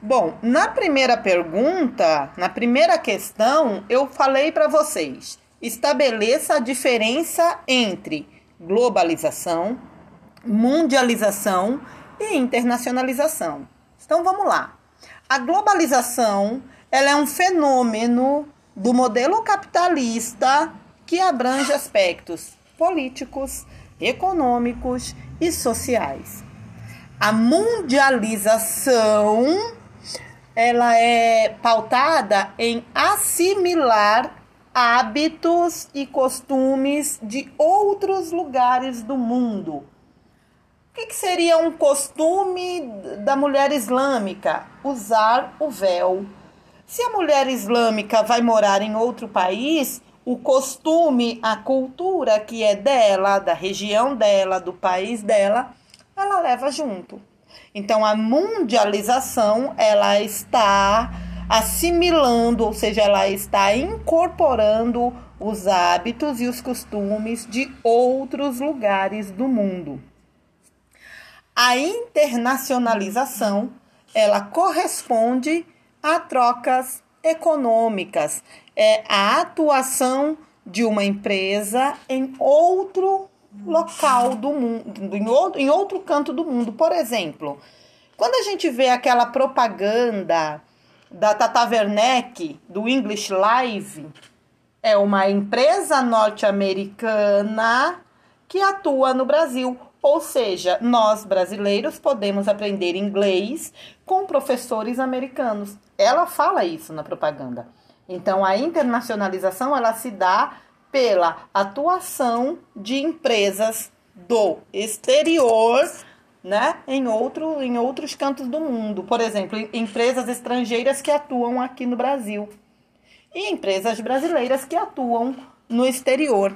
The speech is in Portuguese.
Bom, na primeira pergunta, na primeira questão, eu falei para vocês: estabeleça a diferença entre globalização, mundialização e internacionalização. Então vamos lá. A globalização, ela é um fenômeno do modelo capitalista que abrange aspectos políticos, econômicos e sociais. A mundialização ela é pautada em assimilar hábitos e costumes de outros lugares do mundo. O que, que seria um costume da mulher islâmica? Usar o véu. Se a mulher islâmica vai morar em outro país, o costume, a cultura que é dela, da região dela, do país dela, ela leva junto. Então a mundialização, ela está assimilando, ou seja, ela está incorporando os hábitos e os costumes de outros lugares do mundo. A internacionalização, ela corresponde a trocas econômicas, é a atuação de uma empresa em outro local do mundo, em outro, canto do mundo. Por exemplo, quando a gente vê aquela propaganda da Tata Werneck, do English Live, é uma empresa norte-americana que atua no Brasil. Ou seja, nós brasileiros podemos aprender inglês com professores americanos. Ela fala isso na propaganda. Então, a internacionalização ela se dá pela atuação de empresas do exterior, né, em, outro, em outros cantos do mundo. Por exemplo, empresas estrangeiras que atuam aqui no Brasil e empresas brasileiras que atuam no exterior.